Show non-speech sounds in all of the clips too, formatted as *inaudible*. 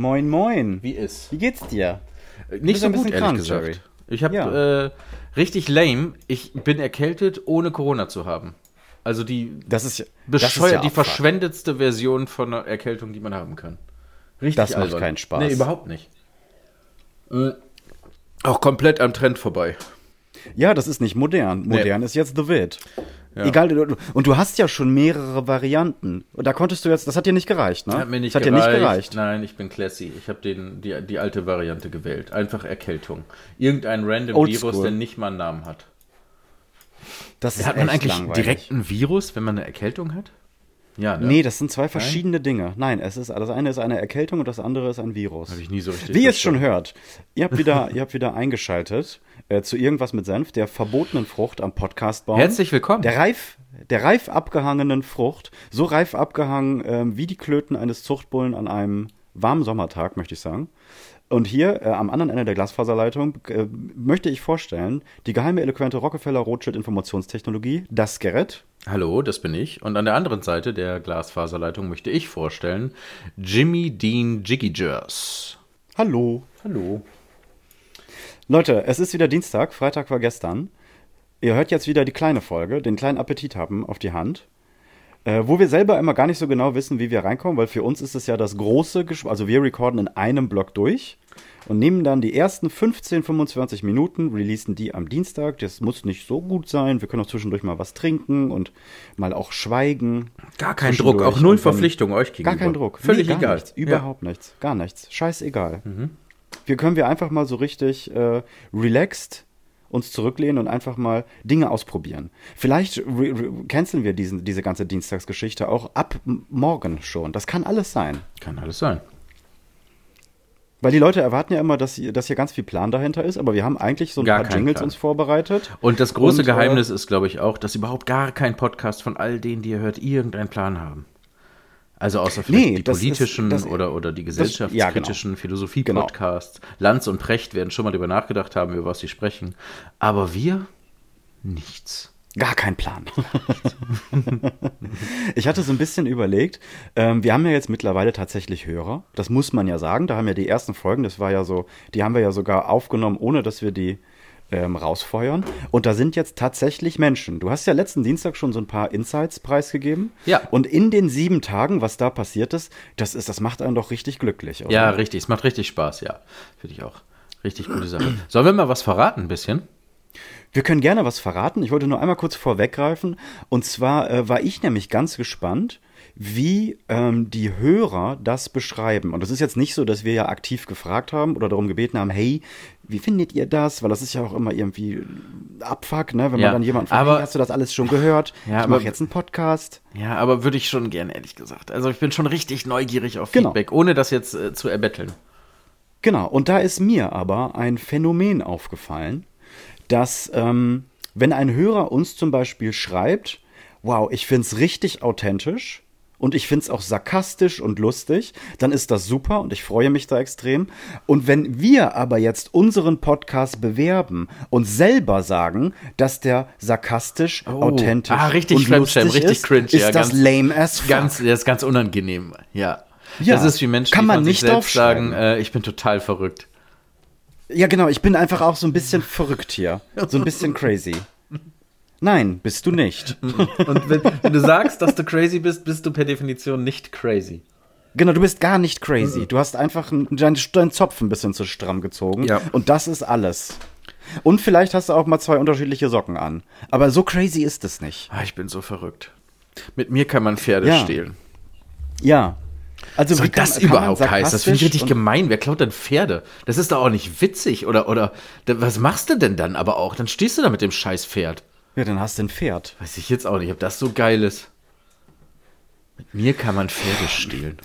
Moin, moin. Wie ist? Wie geht's dir? Nicht bist so ein gut, bisschen ehrlich krank, gesagt. Jerry. Ich habe Ja. äh, richtig lame. Ich bin erkältet, ohne Corona zu haben. Also die Das ist, bescheuert, ja die verschwendetste Version von einer Erkältung, die man haben kann. Richtig Das macht albern. keinen Spaß. Nee, überhaupt nicht. Äh, Auch komplett am Trend vorbei. Ja, das ist nicht modern. Modern ist jetzt The Vid. Ja. Egal, und du hast ja schon mehrere Varianten. Und da konntest du jetzt, das hat dir nicht gereicht, ne? Hat mir nicht das hat gereicht. dir nicht gereicht. Nein, ich bin classy. Ich habe den die, die alte Variante gewählt. Einfach Erkältung. Irgendein random Oldschool. Virus, der nicht mal einen Namen hat. Das ist Hat man eigentlich langweilig. direkt ein Virus, wenn man eine Erkältung hat? Ja, ne? Nee, das sind zwei verschiedene Dinge. Nein, es ist, das eine ist eine Erkältung und das andere ist ein Virus. Habe ich nie so richtig Wie ihr es schon hört, ihr habt wieder, ihr habt wieder eingeschaltet äh, zu irgendwas mit Senf, der verbotenen Frucht am Podcastbaum. Herzlich willkommen. Der reif, der reif abgehangenen Frucht, so reif abgehangen ähm, wie die Klöten eines Zuchtbullen an einem warmen Sommertag, möchte ich sagen. Und hier äh, am anderen Ende der Glasfaserleitung äh, möchte ich vorstellen, die geheime eloquente Rockefeller Rothschild Informationstechnologie, das Gerät. Hallo, das bin ich. Und an der anderen Seite der Glasfaserleitung möchte ich vorstellen Jimmy Dean Jiggy Jers. Hallo. Hallo. Leute, es ist wieder Dienstag, Freitag war gestern. Ihr hört jetzt wieder die kleine Folge, den kleinen Appetit haben auf die Hand. Äh, wo wir selber immer gar nicht so genau wissen, wie wir reinkommen, weil für uns ist es ja das große, Gesch also wir recorden in einem Block durch und nehmen dann die ersten 15, 25 Minuten, releasen die am Dienstag. Das muss nicht so gut sein. Wir können auch zwischendurch mal was trinken und mal auch schweigen. Gar kein. Druck, auch null Verpflichtung euch gegenüber. Gar kein Druck. Völlig Nee, gar egal. Nichts, überhaupt nichts. Gar nichts. Scheißegal. Wir können wir einfach mal so richtig äh, relaxed uns zurücklehnen und einfach mal Dinge ausprobieren. Vielleicht canceln wir diesen, diese ganze Dienstagsgeschichte auch ab morgen schon. Das kann alles sein. Kann alles sein. Weil die Leute erwarten ja immer, dass, hier- dass hier ganz viel Plan dahinter ist, aber wir haben eigentlich so ein Gar paar Jingles Plan. uns vorbereitet. Und das große Und, äh, Geheimnis ist, glaube ich, auch, dass überhaupt gar kein Podcast von all denen, die ihr hört, irgendeinen Plan haben. Also außer vielleicht Nee, die ist- politischen das- oder, oder die ja, genau. gesellschaftskritischen Philosophie-Podcasts. Lanz und Precht werden schon mal darüber nachgedacht haben, über was sie sprechen. Aber wir nichts. Gar kein Plan. *laughs* ich hatte so ein bisschen überlegt, ähm, wir haben ja jetzt mittlerweile tatsächlich Hörer. Das muss man ja sagen. Da haben ja die ersten Folgen, das war ja so, die haben wir ja sogar aufgenommen, ohne dass wir die ähm, rausfeuern. Und da sind jetzt tatsächlich Menschen. Du hast ja letzten Dienstag schon so ein paar Insights preisgegeben. Ja. Und in den sieben Tagen, was da passiert ist, das ist, das macht einen doch richtig glücklich. Oder? Ja, richtig. Es macht richtig Spaß, ja. Finde ich auch. Richtig gute Sache. Sollen wir mal was verraten, ein bisschen? Wir können gerne was verraten. Ich wollte nur einmal kurz vorweggreifen. Und zwar äh, war ich nämlich ganz gespannt, wie ähm, die Hörer das beschreiben. Und das ist jetzt nicht so, dass wir ja aktiv gefragt haben oder darum gebeten haben, hey, wie findet ihr das? Weil das ist ja auch immer irgendwie Abfuck, ne? wenn Ja, man dann jemanden fragt, aber- hast du das alles schon gehört? *laughs* Ja, ich aber- mache jetzt einen Podcast. Ja, aber würde ich schon gern, ehrlich gesagt. Also ich bin schon richtig neugierig auf Genau. Feedback, ohne das jetzt äh, zu erbetteln. Genau, und da ist mir aber ein Phänomen aufgefallen, dass ähm, wenn ein Hörer uns zum Beispiel schreibt, wow, ich find's richtig authentisch und ich find's auch sarkastisch und lustig, dann ist das super und ich freue mich da extrem. Und wenn wir aber jetzt unseren Podcast bewerben und selber sagen, dass der sarkastisch, authentisch ah, richtig und lustig richtig ist, cringe, ist ja, das ganz- lame as fuck. Ganz, das ist ganz unangenehm, ja. Ja, das ist wie Menschen, kann die man nicht selbst sagen, äh, ich bin total verrückt. Ja, genau, ich bin einfach auch so ein bisschen verrückt hier. So ein bisschen crazy. Nein, bist du nicht. *laughs* Und wenn, wenn du sagst, dass du crazy bist, bist du per Definition nicht crazy. Genau, du bist gar nicht crazy. Du hast einfach einen- deinen, deinen Zopf ein bisschen zu stramm gezogen. Ja. Und das ist alles. Und vielleicht hast du auch mal zwei unterschiedliche Socken an. Aber so crazy ist es nicht. Ah, ich bin so verrückt. Mit mir kann man Pferde Ja. stehlen. Ja. Also Soll wie kann- das kann überhaupt heißen? Das finde ich richtig gemein. Wer klaut denn Pferde? Das ist doch auch nicht witzig. Oder, oder, was machst du denn dann aber auch? Dann stehst du da mit dem scheiß Pferd. Ja, dann hast du ein Pferd. Weiß ich jetzt auch nicht, ob das so geil ist. Mit mir kann man Pferde stehlen.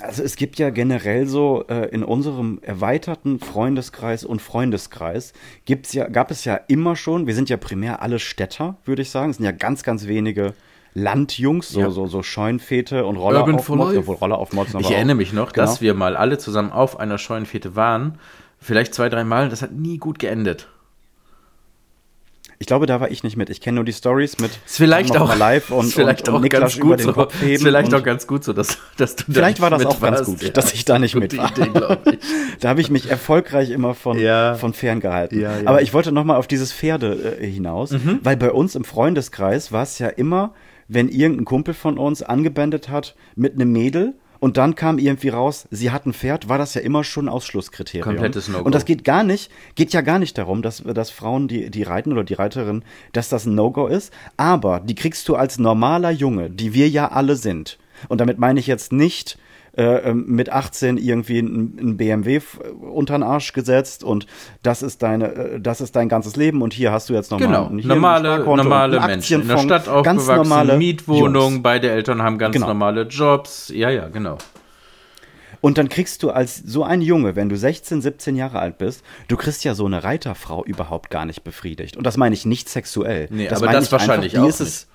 Also es gibt ja generell so äh, in unserem erweiterten Freundeskreis und Freundeskreis gibt's ja, gab es ja immer schon, wir sind ja primär alle Städter, würde ich sagen. Es sind ja ganz, ganz wenige Landjungs, so, Ja. so, so Scheunfete und Roller Urban auf Mods, obwohl Roller auf Mods Ich erinnere mich noch, Genau. dass wir mal alle zusammen auf einer Scheunenfete waren. Vielleicht zwei, drei Mal. Das hat nie gut geendet. Ich glaube, da war ich nicht mit. Ich kenne nur die Stories mit Ist vielleicht auch live und, vielleicht und, und auch Niklas ganz gut so. Kopf heben. Ist vielleicht auch ganz gut so, dass, dass du da Vielleicht nicht war das auch ganz gut, dass ich da nicht gute mit war. Idee. *laughs* Da habe ich mich erfolgreich immer von, Ja. von ferngehalten. Ja, ja. Aber ich wollte noch mal auf dieses Pferde äh, hinaus, Mhm. weil bei uns im Freundeskreis war es ja immer, wenn irgendein Kumpel von uns angebändet hat mit einem Mädel und dann kam irgendwie raus, sie hat ein Pferd, war das ja immer schon Ausschlusskriterium. Komplettes No-Go. Und das geht gar nicht, geht ja gar nicht darum, dass, dass Frauen, die, die reiten oder die Reiterin, dass das ein No-Go ist. Aber die kriegst du als normaler Junge, die wir ja alle sind. Und damit meine ich jetzt nicht äh, ähm, mit 18 irgendwie ein, ein BMW f- unter den Arsch gesetzt und das ist deine, äh, das ist dein ganzes Leben und hier hast du jetzt nochmal Genau, hier normale, normale einen Menschen. In der Stadt ganz aufgewachsen, normale Mietwohnung, Jungs. beide Eltern haben ganz Genau. normale Jobs. Ja, ja, genau. Und dann kriegst du als so ein Junge, wenn du 16, 17 Jahre alt bist, du kriegst ja so eine Reiterfrau überhaupt gar nicht befriedigt. Und das meine ich nicht sexuell. Nee, das aber meine das ich wahrscheinlich einfach, auch ist es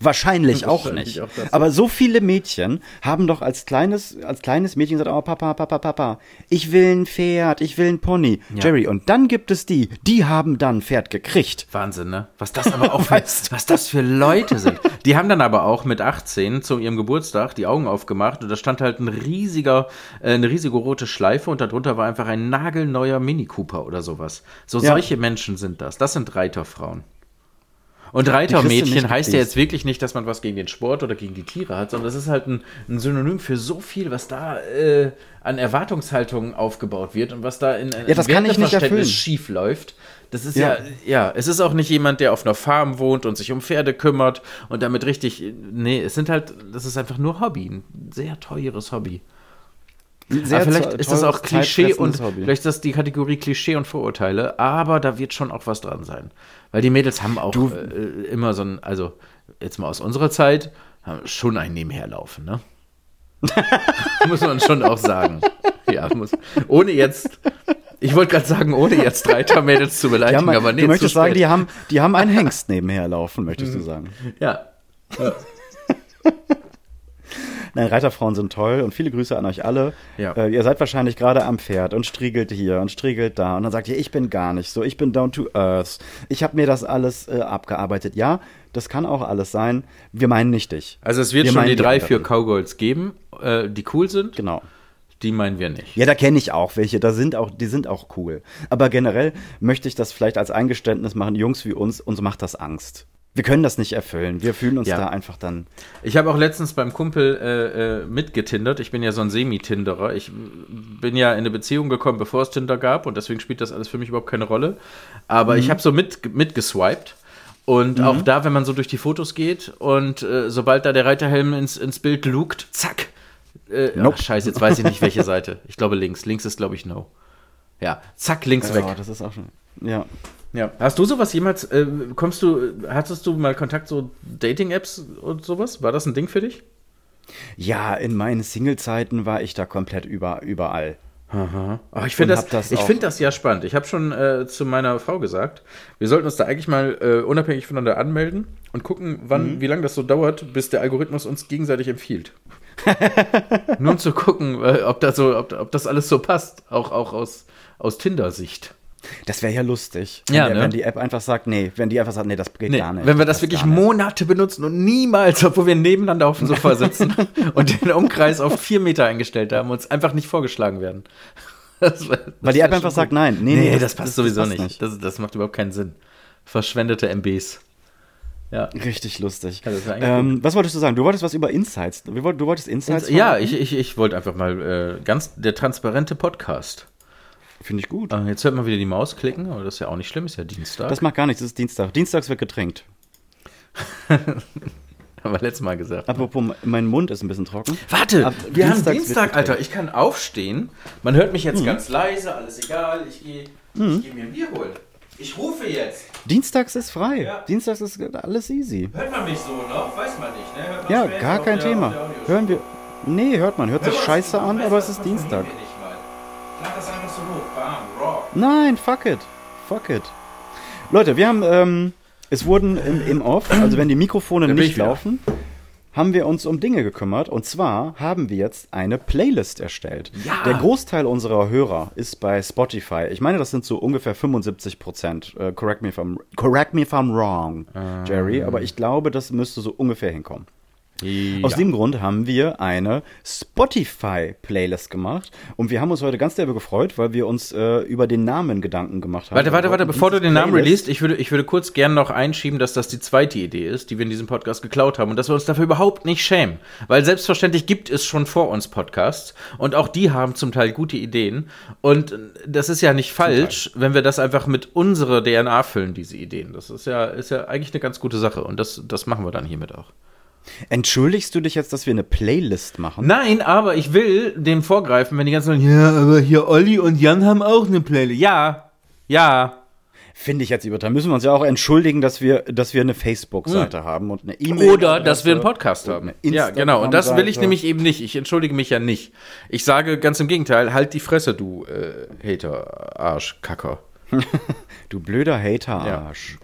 Wahrscheinlich auch Wahrscheinlich nicht. auch. Aber so viele Mädchen haben doch als kleines, als kleines Mädchen gesagt, oh Papa, Papa, Papa, ich will ein Pferd, ich will ein Pony. Ja. Jerry, und dann gibt es die, die haben dann ein Pferd gekriegt. Wahnsinn, ne? Was das aber auch *laughs* für, was das für Leute sind. Die haben dann aber auch mit 18 zu ihrem Geburtstag die Augen aufgemacht und da stand halt ein riesiger, äh, eine riesige rote Schleife und darunter war einfach ein nagelneuer Mini Cooper oder sowas. So Ja. solche Menschen sind das. Das sind Reiterfrauen. Und Reitermädchen heißt ja jetzt wirklich nicht, dass man was gegen den Sport oder gegen die Tiere hat, sondern das ist halt ein, ein Synonym für so viel, was da äh, an Erwartungshaltungen aufgebaut wird und was da in Ja, das kann ich nicht erfüllen. schief läuft. Das ist ja. Ja. ja, es ist auch nicht jemand, der auf einer Farm wohnt und sich um Pferde kümmert und damit richtig. Nee, es sind halt, das ist einfach nur Hobby, ein sehr teures Hobby. Sehr aber vielleicht ist das auch Klischee und Hobby. vielleicht ist das die Kategorie Klischee und Vorurteile, aber da wird schon auch was dran sein. Weil die Mädels haben auch äh, immer so ein, also jetzt mal aus unserer Zeit, haben schon ein Nebenherlaufen, ne? *laughs* muss man schon auch sagen. Ja, muss. Ohne jetzt, ich wollte gerade sagen, ohne jetzt Reitermädels zu beleidigen, haben, aber nee, du möchtest sagen, die haben, die haben einen *laughs* Hengst nebenher laufen, möchtest Mhm. du sagen. Ja. *laughs* Nein, Reiterfrauen sind toll und viele Grüße an euch alle. Ja. Äh, ihr seid wahrscheinlich gerade am Pferd und striegelt hier und striegelt da und dann sagt ihr, ich bin gar nicht so, ich bin down to earth. Ich habe mir das alles äh, abgearbeitet. Ja, das kann auch alles sein. Wir meinen nicht dich. Also es wird Wir schon die drei, vier. Cowgirls geben, äh, die cool sind. Genau. Die meinen wir nicht. Ja, da kenne ich auch welche, da sind auch, die sind auch cool. Aber generell möchte ich das vielleicht als Eingeständnis machen, Jungs wie uns, uns macht das Angst. Wir können das nicht erfüllen. Wir fühlen uns Ja. da einfach dann. Ich habe auch letztens beim Kumpel äh, äh, mitgetindert. Ich bin ja so ein Semi-Tinderer. Ich bin ja in eine Beziehung gekommen, bevor es Tinder gab und deswegen spielt das alles für mich überhaupt keine Rolle. Aber Mhm. ich habe so mit, mitgeswiped. Und auch da, wenn man so durch die Fotos geht und äh, sobald da der Reiterhelm ins, ins Bild lugt, zack. Äh, Nope. ach, scheiße, jetzt weiß ich nicht, welche Seite. Ich glaube links. Links ist, glaube ich, no. Ja, zack, links weg. Ja, das ist auch schon. Ja. Ja. Hast du sowas jemals, äh, kommst du, hattest du mal Kontakt so Dating-Apps und sowas? War das ein Ding für dich? Ja, in meinen Single-Zeiten war ich da komplett über, überall. Aha. Oh, ich finde das, das ich find das ja spannend. Ich habe schon äh, zu meiner Frau gesagt, wir sollten uns da eigentlich mal äh, unabhängig voneinander anmelden und gucken, wann, Mhm. wie lange das so dauert, bis der Algorithmus uns gegenseitig empfiehlt. *laughs* Nur um zu gucken, äh, ob, das so, ob, ob das alles so passt, auch, auch aus, aus Tinder-Sicht. Das wäre ja lustig. Ja, wenn, der, ne? wenn die App einfach sagt, nee, wenn die einfach sagt, nee, das geht Nee, gar nicht. wenn wir das passt wirklich nicht. Monate benutzen und niemals, obwohl wir nebeneinander auf dem Sofa sitzen *laughs* und den Umkreis auf vier Meter eingestellt haben, uns einfach nicht vorgeschlagen werden. *laughs* Das das Weil die App einfach gut. sagt, nein, nee, Nee, nee, das, passt sowieso passt nicht. Das, das macht überhaupt keinen Sinn. Verschwendete MBs. Ja. Richtig lustig. Ja, das eigentlich ähm, was wolltest du sagen? Du wolltest was über Insights. Du wolltest, Insights? Ja, verraten? ich, ich, ich wollte einfach mal äh, ganz der transparente Podcast. Finde ich gut. Äh, jetzt hört man wieder die Maus klicken, aber das ist ja auch nicht schlimm, ist ja Dienstag. Das macht gar nichts, es ist Dienstag. Dienstags wird getränkt. *laughs* haben wir letztes Mal gesagt. Apropos, mein Mund ist ein bisschen trocken. Warte, Ab wir haben Dienstags wird Dienstag. Alter. Ich kann aufstehen. Man hört mich jetzt ganz leise, alles egal. Ich gehe ich geh mir ein Bier holen. Ich rufe jetzt. Dienstags ist frei. Ja. Dienstags ist alles easy. Hört man mich so noch? Weiß man nicht, ne? Hört man Ja, gar kein der- Thema. Hören wir. Nee, hört man. Hört sich scheiße an, aber es ist Dienstag. Nein, fuck it. Fuck it. Leute, wir haben, ähm, es wurden im, im Off, also wenn die Mikrofone nicht laufen, haben wir uns um Dinge gekümmert. Und zwar haben wir jetzt eine Playlist erstellt. Ja. Der Großteil unserer Hörer ist bei Spotify. Ich meine, das sind so ungefähr 75 Prozent. Äh, correct, me if I'm, correct me if I'm wrong, Jerry. Aber ich glaube, das müsste so ungefähr hinkommen. Ja. Aus dem Grund haben wir eine Spotify-Playlist gemacht und wir haben uns heute ganz derbe gefreut, weil wir uns äh, über den Namen Gedanken gemacht haben. Warte, warte, warte, bevor du den Namen releast, ich würde, ich würde kurz gern noch einschieben, dass das die zweite Idee ist, die wir in diesem Podcast geklaut haben und dass wir uns dafür überhaupt nicht schämen. Weil selbstverständlich gibt es schon vor uns Podcasts und auch die haben zum Teil gute Ideen und das ist ja nicht falsch, wenn wir das einfach mit unserer DNA füllen, diese Ideen. Das ist ja, ist ja eigentlich eine ganz gute Sache und das, das machen wir dann hiermit auch. Entschuldigst du dich jetzt, dass wir eine Playlist machen? Nein, aber ich will dem vorgreifen, wenn die ganzen ja, aber hier Olli und Jan haben auch eine Playlist. Ja, ja. Finde ich jetzt übertrieben. Müssen wir uns ja auch entschuldigen, dass wir, dass wir eine Facebook-Seite haben und eine E-Mail. Oder dass wir einen Podcast haben. Ja, genau. Und das will ich nämlich eben nicht. Ich entschuldige mich ja nicht. Ich sage ganz im Gegenteil, halt die Fresse, du äh, Hater, Arsch, Kacker. *laughs* Du blöder Hater-Arsch.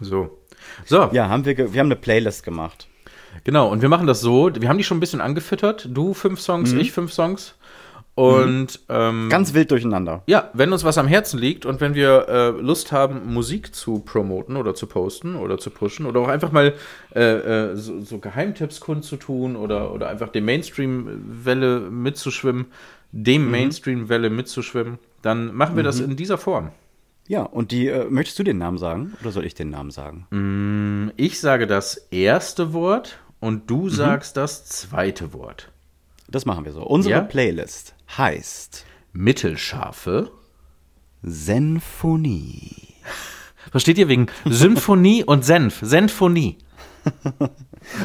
So. So, Ja, haben wir, wir haben eine Playlist gemacht. genau. Und wir machen das so. Wir haben die schon ein bisschen angefüttert. Du fünf Songs, ich fünf Songs. Und ähm, Ganz wild durcheinander. Ja, wenn uns was am Herzen liegt und wenn wir äh, Lust haben, Musik zu promoten oder zu posten oder zu pushen oder auch einfach mal äh, äh, so, so Geheimtipps kundzutun oder, oder einfach der Mainstream-Welle mitzuschwimmen, dem Mainstream-Welle mitzuschwimmen, dann machen wir das in dieser Form. Ja, und die, äh, möchtest du den Namen sagen oder soll ich den Namen sagen? Ich sage das erste Wort und du sagst das zweite Wort. Das machen wir so. Unsere Ja? Playlist heißt Mittelscharfe. Senfonie. *laughs* Versteht ihr wegen Symphonie und Senf? Senfonie.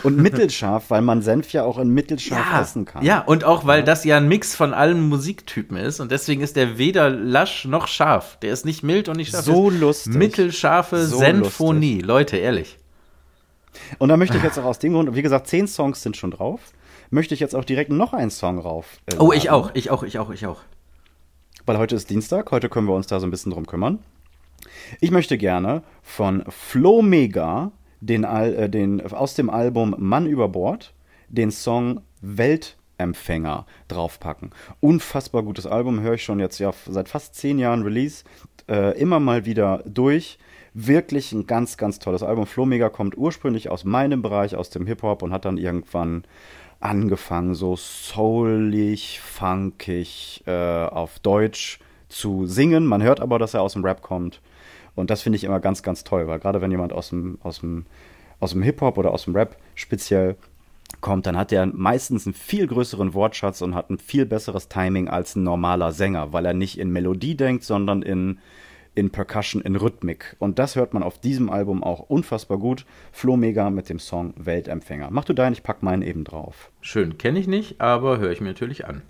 Und mittelscharf, weil man Senf ja auch in mittelscharf essen kann. Ja, und auch weil das ja ein Mix von allen Musiktypen ist und deswegen ist der weder lasch noch scharf. Der ist nicht mild und nicht scharf. So lustig. Mittelscharfe So Senfonie. Leute, ehrlich. Und da möchte ich jetzt auch aus dem Grund, wie gesagt, zehn Songs sind schon drauf, möchte ich jetzt auch direkt noch einen Song rauf. äh, Oh, ich auch, ich auch, ich auch, ich auch. Weil heute ist Dienstag, heute können wir uns da so ein bisschen drum kümmern. Ich möchte gerne von Flo Mega den, Al äh, den, aus dem Album Mann über Bord den Song Weltempfänger draufpacken. Unfassbar gutes Album, höre ich schon jetzt ja seit fast zehn Jahren Release, äh, immer mal wieder durch. Wirklich ein ganz, ganz tolles Album. Flo Mega kommt ursprünglich aus meinem Bereich, aus dem Hip-Hop und hat dann irgendwann angefangen, so soulig, funkig äh, auf Deutsch zu singen. Man hört aber, dass er aus dem Rap kommt. Und das finde ich immer ganz, ganz toll, weil gerade wenn jemand aus dem, aus dem, aus dem Hip-Hop oder aus dem Rap speziell kommt, dann hat er meistens einen viel größeren Wortschatz und hat ein viel besseres Timing als ein normaler Sänger, weil er nicht in Melodie denkt, sondern in, in Percussion, in Rhythmik. Und das hört man auf diesem Album auch unfassbar gut. Flo Mega mit dem Song Weltempfänger. Mach du deinen, ich pack meinen eben drauf. Schön, kenne ich nicht, aber höre ich mir natürlich an.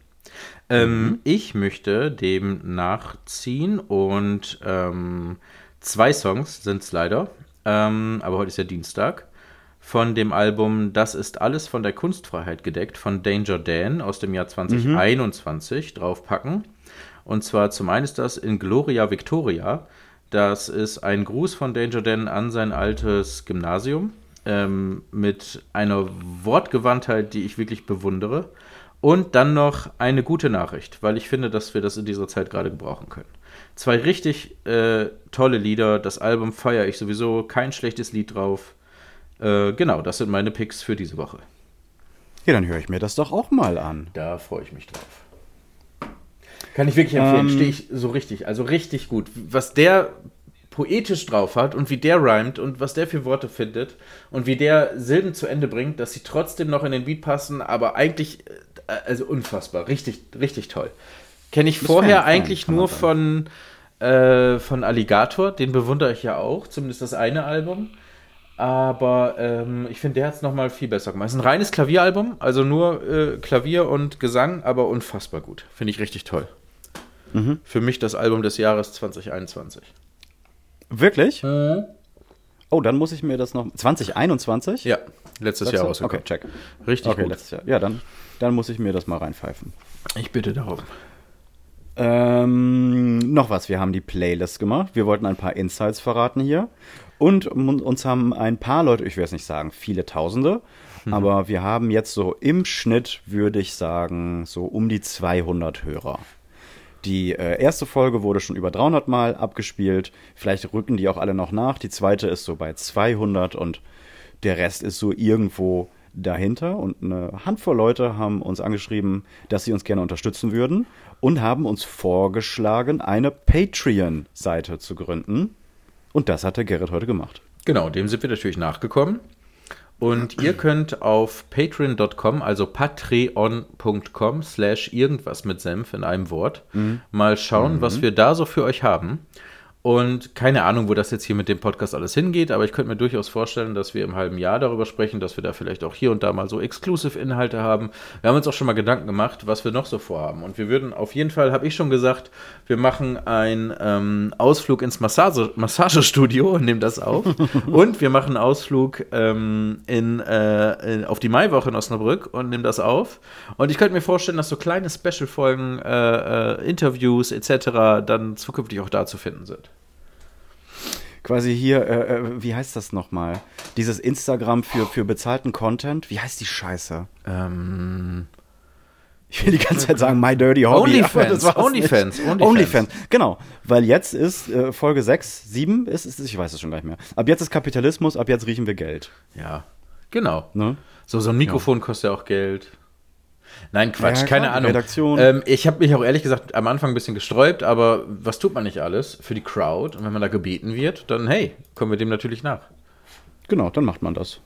Ähm, Ich möchte dem nachziehen und ähm, zwei Songs sind es leider, ähm, aber heute ist ja Dienstag, von dem Album Das ist alles von der Kunstfreiheit gedeckt von Danger Dan aus dem Jahr 2021 draufpacken. Und zwar zum einen ist das in Gloria Victoria. Das ist ein Gruß von Danger Dan an sein altes Gymnasium ähm, mit einer Wortgewandtheit, die ich wirklich bewundere. Und dann noch eine gute Nachricht, weil ich finde, dass wir das in dieser Zeit gerade gebrauchen können. Zwei richtig äh, tolle Lieder. Das Album feiere ich sowieso. Kein schlechtes Lied drauf. Äh, genau, das sind meine Picks für diese Woche. Ja, dann höre ich mir das doch auch mal an. Da freue ich mich drauf. Kann ich wirklich empfehlen. Ähm, Stehe ich so richtig, also richtig gut. Was der poetisch drauf hat und wie der rhymt und was der für Worte findet und wie der Silben zu Ende bringt, dass sie trotzdem noch in den Beat passen, aber eigentlich, äh, also unfassbar, richtig, richtig toll. Kenne ich vorher eigentlich nur von, äh, von Alligator, den bewundere ich ja auch, zumindest das eine Album. Aber ähm, ich finde, der hat es nochmal viel besser gemacht. Es ist ein reines Klavieralbum, also nur äh, Klavier und Gesang, aber unfassbar gut. Finde ich richtig toll. Für mich das Album des Jahres 2021. Wirklich? Oh, dann muss ich mir das noch. 2021? Ja, letztes Jahr rausgekommen. Okay, check. Richtig Okay, gut. letztes Jahr. Ja, dann, dann muss ich mir das mal reinpfeifen. Ich bitte darum. Ähm, noch was, wir haben die Playlist gemacht. Wir wollten ein paar Insights verraten hier. Und uns haben ein paar Leute, ich will es nicht sagen, viele Tausende, aber wir haben jetzt so im Schnitt, würde ich sagen, so um die 200 Hörer. Die äh, erste Folge wurde schon über 300 Mal abgespielt. Vielleicht rücken die auch alle noch nach. Die zweite ist so bei 200 und der Rest ist so irgendwo dahinter. Und eine Handvoll Leute haben uns angeschrieben, dass sie uns gerne unterstützen würden und haben uns vorgeschlagen, eine Patreon-Seite zu gründen. Und das hat der Gerrit heute gemacht. Genau, dem sind wir natürlich nachgekommen. Und ihr könnt auf patreon.com, also patreon.com slash irgendwas mit Senf in einem Wort, mal schauen, was wir da so für euch haben. Und keine Ahnung, wo das jetzt hier mit dem Podcast alles hingeht, aber ich könnte mir durchaus vorstellen, dass wir im halben Jahr darüber sprechen, dass wir da vielleicht auch hier und da mal so Exclusive-Inhalte haben. Wir haben uns auch schon mal Gedanken gemacht, was wir noch so vorhaben. Und wir würden auf jeden Fall, habe ich schon gesagt, wir machen einen ähm, Ausflug ins Massage Massagestudio und *laughs* nehmen das auf. *laughs* und wir machen einen Ausflug ähm, in, äh, in, auf die Maiwoche in Osnabrück und nehmen das auf. Und ich könnte mir vorstellen, dass so kleine Special-Folgen, äh, äh, Interviews etc. dann zukünftig auch da zu finden sind. Quasi hier, äh, äh, wie heißt das nochmal? Dieses Instagram für, für bezahlten Content. Wie heißt die Scheiße? Ähm, Ich will die ganze Zeit sagen, My Dirty Hobby. Onlyfans, Onlyfans. *laughs* Onlyfans. Onlyfans, genau. Weil jetzt ist äh, Folge 6, 7, ist, ist, ich weiß es schon gar nicht mehr. Ab jetzt ist Kapitalismus, ab jetzt riechen wir Geld. ja, genau. Ne? So, so ein Mikrofon kostet ja auch Geld. Nein, Quatsch, Ja, keine klar, Ahnung. Redaktion. Ähm, ich habe mich auch ehrlich gesagt am Anfang ein bisschen gesträubt, aber was tut man nicht alles für die Crowd? Und wenn man da gebeten wird, dann hey, kommen wir dem natürlich nach. Genau, dann macht man das.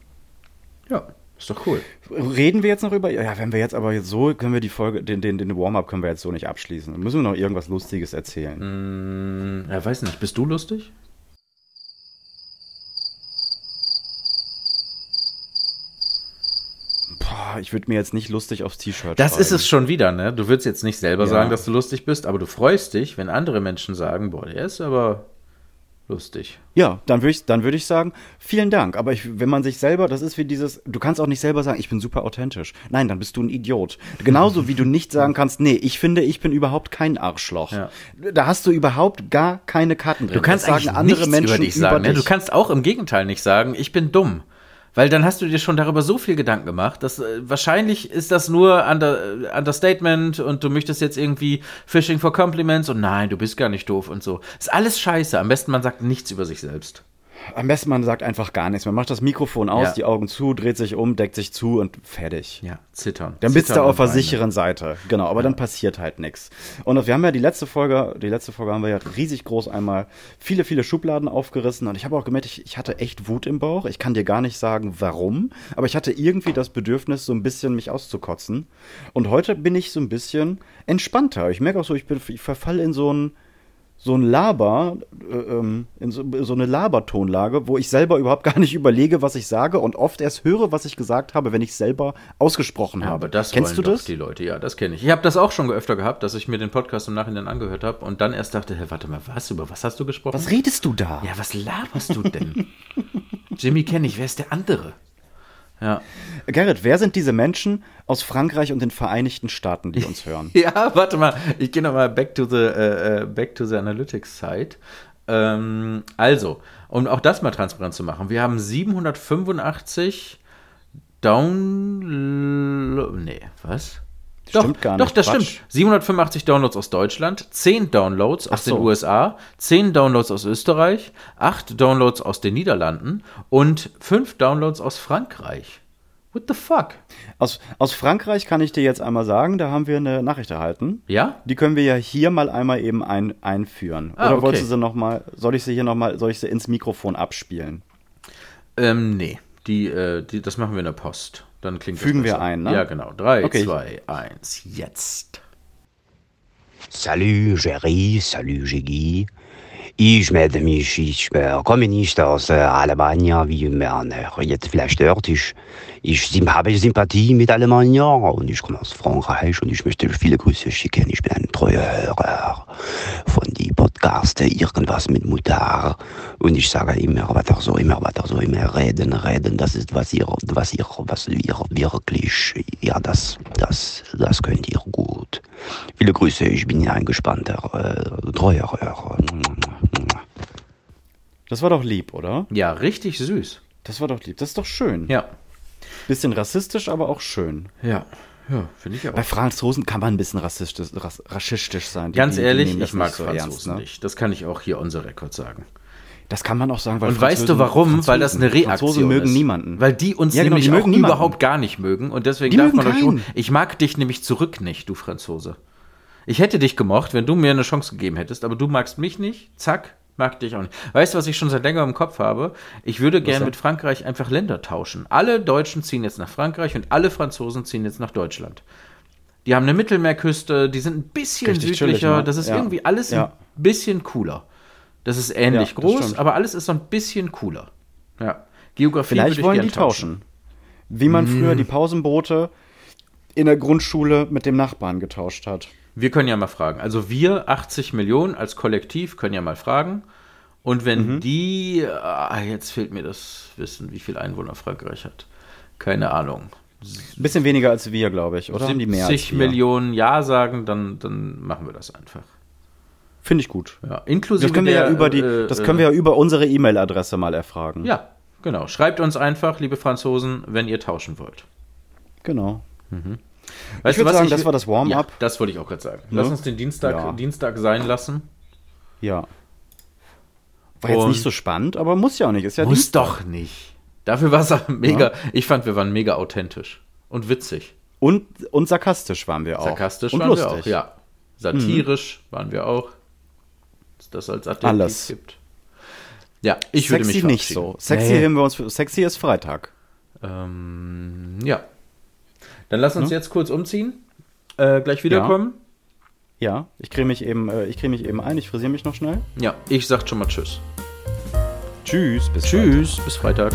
Ja, ist doch cool. Reden wir jetzt noch über. Ja, wenn wir jetzt aber jetzt so, können wir die Folge, den, den, den Warm-up können wir jetzt so nicht abschließen. Müssen wir noch irgendwas Lustiges erzählen. Hm, ja, weiß nicht, bist du lustig? Boah, ich würde mir jetzt nicht lustig aufs T-Shirt Das ist es schon wieder, ne? Du würdest jetzt nicht selber Ja. sagen, dass du lustig bist, aber du freust dich, wenn andere Menschen sagen, boah, der ist aber lustig. Ja, dann würde ich, dann würd ich sagen, vielen Dank. Aber ich, wenn man sich selber, das ist wie dieses, du kannst auch nicht selber sagen, ich bin super authentisch. Nein, dann bist du ein Idiot. Genauso wie du *laughs* nicht sagen kannst, nee, ich finde, ich bin überhaupt kein Arschloch. Ja. Da hast du überhaupt gar keine Karten drin. Du kannst Das eigentlich nichts über dich sagen. Ne? Du dich. kannst auch im Gegenteil nicht sagen, ich bin dumm. Weil dann hast du dir schon darüber so viel Gedanken gemacht, dass äh, wahrscheinlich ist das nur under, äh, Understatement und du möchtest jetzt irgendwie Fishing for Compliments und nein, du bist gar nicht doof und so. Ist alles scheiße. Am besten man sagt nichts über sich selbst. Am besten man sagt einfach gar nichts. Man macht das Mikrofon aus, Ja. die Augen zu, dreht sich um, deckt sich zu und fertig. Ja, zittern. Dann bist du Zittern auf der sicheren Seite. Genau, aber dann passiert halt nichts. Und wir haben ja die letzte Folge, die letzte Folge haben wir ja riesig groß einmal viele, viele Schubladen aufgerissen. Und ich habe auch gemerkt, ich, ich hatte echt Wut im Bauch. Ich kann dir gar nicht sagen, warum. Aber ich hatte irgendwie das Bedürfnis, so ein bisschen mich auszukotzen. Und heute bin ich so ein bisschen entspannter. Ich merke auch so, ich, bin, ich verfall in so ein so ein Laber, äh, ähm, in so, so eine Labertonlage, wo ich selber überhaupt gar nicht überlege, was ich sage und oft erst höre, was ich gesagt habe, wenn ich es selber ausgesprochen Ja, habe. aber das Kennst du das? die Leute. Ja, das kenne ich. Ich habe das auch schon öfter gehabt, dass ich mir den Podcast im Nachhinein angehört habe und dann erst dachte, hä, warte mal, was? Über was hast du gesprochen? Was redest du da? ja, was laberst du denn? *laughs* Jimmy kenne ich, wer ist der andere? Ja. Gerrit, wer sind diese Menschen aus Frankreich und den Vereinigten Staaten, die uns hören? *laughs* Ja, warte mal, ich gehe nochmal back to the äh, back to the Analytics Site. Ähm, also, um auch das mal transparent zu machen, wir haben 785 Downloads. Nee, was? Stimmt doch, gar Doch, nicht, das Quatsch. stimmt. 785 Downloads aus Deutschland, 10 Downloads aus so. den USA, 10 Downloads aus Österreich, 8 Downloads aus den Niederlanden und 5 Downloads aus Frankreich. What the fuck? Aus, aus Frankreich kann ich dir jetzt einmal sagen, da haben wir eine Nachricht erhalten. Ja? Die können wir ja hier mal einmal eben ein, einführen. Ah, Oder okay. wolltest du sie noch mal, soll ich sie hier noch mal, soll ich sie ins Mikrofon abspielen? Ähm, nee. Die, äh, die, das machen wir in der Post. Dann klingt Fügen wir ein, ne? Ja, genau. 3, Okay. 2, 1, jetzt. Salut Jerry, salut Jiggy. Ich melde mich, ich äh, komme nicht aus äh, Alemannia, wie man äh, jetzt vielleicht hört. Ich, ich sim- habe Sympathie mit Alemannia und ich komme aus Frankreich und ich möchte viele Grüße schicken. Ich bin ein treuer Hörer Podcast. Irgendwas mit Mutter. Und ich sage immer weiter so, immer weiter so, immer reden, reden. Das ist, was ihr, was ihr, was wir wirklich, ja, das, das, das könnt ihr gut. Viele Grüße, ich bin ja ein gespannter, äh, treuer Hörer. Das war doch lieb, oder? Ja, richtig süß. Das war doch lieb. Das ist doch schön. Ja. Bisschen rassistisch, aber auch schön. Ja. Ja, finde ich auch. Bei Franzosen kann man ein bisschen rassistisch, rass, rassistisch sein. Die, Ganz die, die ehrlich, das ich mag so Franzosen ernst, ne? nicht. Das kann ich auch hier on the record sagen. Das kann man auch sagen, weil Und weißt du Franzosen- warum? Weil das eine Franzosen- Reaktion Franzosen mögen ist. niemanden. Weil die uns Ja, genau, nämlich mögen niemanden. überhaupt gar nicht mögen. Und deswegen Die darf man euch keinen. Ich mag dich nämlich zurück nicht, du Franzose. Ich hätte dich gemocht, wenn du mir eine Chance gegeben hättest, aber du magst mich nicht. Zack, mag dich auch nicht. Weißt du, was ich schon seit längerem im Kopf habe? Ich würde gerne mit Frankreich einfach Länder tauschen. Alle Deutschen ziehen jetzt nach Frankreich und alle Franzosen ziehen jetzt nach Deutschland. Die haben eine Mittelmeerküste, die sind ein bisschen Richtig chillig, südlicher. ne? Das ist Ja. irgendwie alles Ja. ein bisschen cooler. Das ist ähnlich Ja, groß, aber alles ist so ein bisschen cooler. Ja. Geografie Vielleicht wollen die tauschen. Wie man früher die Pausenbrote in der Grundschule mit dem Nachbarn getauscht hat. Wir können ja mal fragen. Also wir, 80 Millionen als Kollektiv, können ja mal fragen. Und wenn Mhm. die, ah, jetzt fehlt mir das Wissen, wie viel Einwohner Frankreich hat. Keine Ahnung. Ein bisschen weniger als wir, glaube ich, oder? Haben die mehr 70 als wir? Millionen Ja sagen, dann, dann machen wir das einfach. Finde ich gut. Ja, inklusive Das können wir ja der, über die, äh, das können wir ja über unsere E-Mail-Adresse mal erfragen. Ja, genau. Schreibt uns einfach, liebe Franzosen, wenn ihr tauschen wollt. Genau. Weißt würd sagen, das war das Warm-up. Ja, das wollte ich auch gerade sagen. Lass Ne? uns den Dienstag, Ja. Dienstag sein lassen. Ja. War jetzt Und- nicht so spannend, aber muss ja auch nicht. Ist ja Muss Dienstag. doch nicht. Dafür war es mega. Ich fand, wir waren mega authentisch und witzig. Und, und sarkastisch waren wir auch. Sarkastisch und waren lustig. wir auch, ja. Satirisch waren wir auch. Dass das als Adjektiv Alles. gibt. Ja, ich würde Sexy mich nicht so. Sexy Nee. haben wir uns für, Sexy ist Freitag. Ähm, ja. Dann lass uns Ne? jetzt kurz umziehen. Äh, gleich wiederkommen. Ja, ich creme mich eben, äh, ich creme mich eben ein, ich frisiere mich noch schnell. Ja. ich sag schon mal Tschüss. Tschüss, bis Tschüss, bis Freitag.